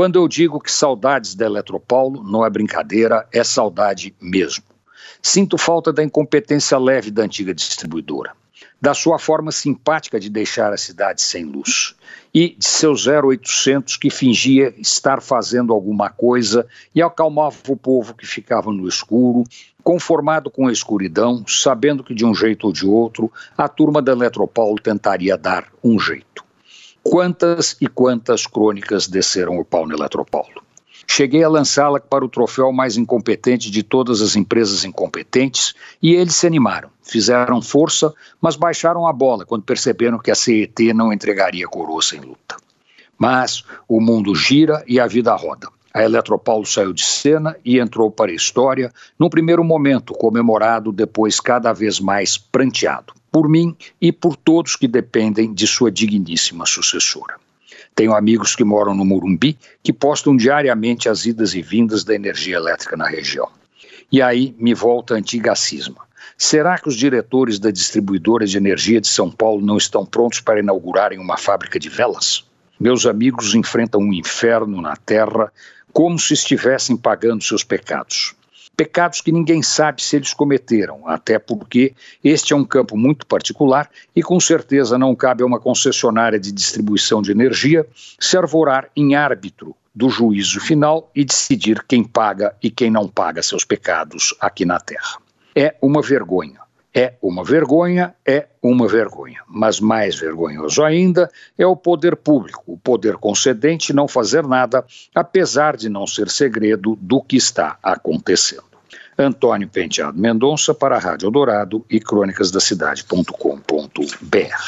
Quando eu digo que saudades da Eletropaulo, não é brincadeira, é saudade mesmo. Sinto falta da incompetência leve da antiga distribuidora, da sua forma simpática de deixar a cidade sem luz e de seu 0800 que fingia estar fazendo alguma coisa e acalmava o povo que ficava no escuro, conformado com a escuridão, sabendo que de um jeito ou de outro a turma da Eletropaulo tentaria dar um jeito. Quantas e quantas crônicas desceram o pau no Eletropaulo? Cheguei a lançá-la para o troféu mais incompetente de todas as empresas incompetentes e eles se animaram, fizeram força, mas baixaram a bola quando perceberam que a CET não entregaria coroa sem luta. Mas o mundo gira e a vida roda. A Eletropaulo saiu de cena e entrou para a história, num primeiro momento comemorado, depois cada vez mais pranteado, por mim e por todos que dependem de sua digníssima sucessora. Tenho amigos que moram no Murumbi que postam diariamente as idas e vindas da energia elétrica na região. E aí me volta a antiga cisma. Será que os diretores da distribuidora de energia de São Paulo não estão prontos para inaugurarem uma fábrica de velas? Meus amigos enfrentam um inferno na terra como se estivessem pagando seus pecados pecados que ninguém sabe se eles cometeram, até porque este é um campo muito particular e com certeza não cabe a uma concessionária de distribuição de energia se arvorar em árbitro do juízo final e decidir quem paga e quem não paga seus pecados aqui na Terra. É uma vergonha. É uma vergonha, é uma vergonha. Mas mais vergonhoso ainda é o poder público, o poder concedente não fazer nada, apesar de não ser segredo do que está acontecendo. Antônio Penteado Mendonça para a Rádio Dourado e crônicasdacidade.com.br.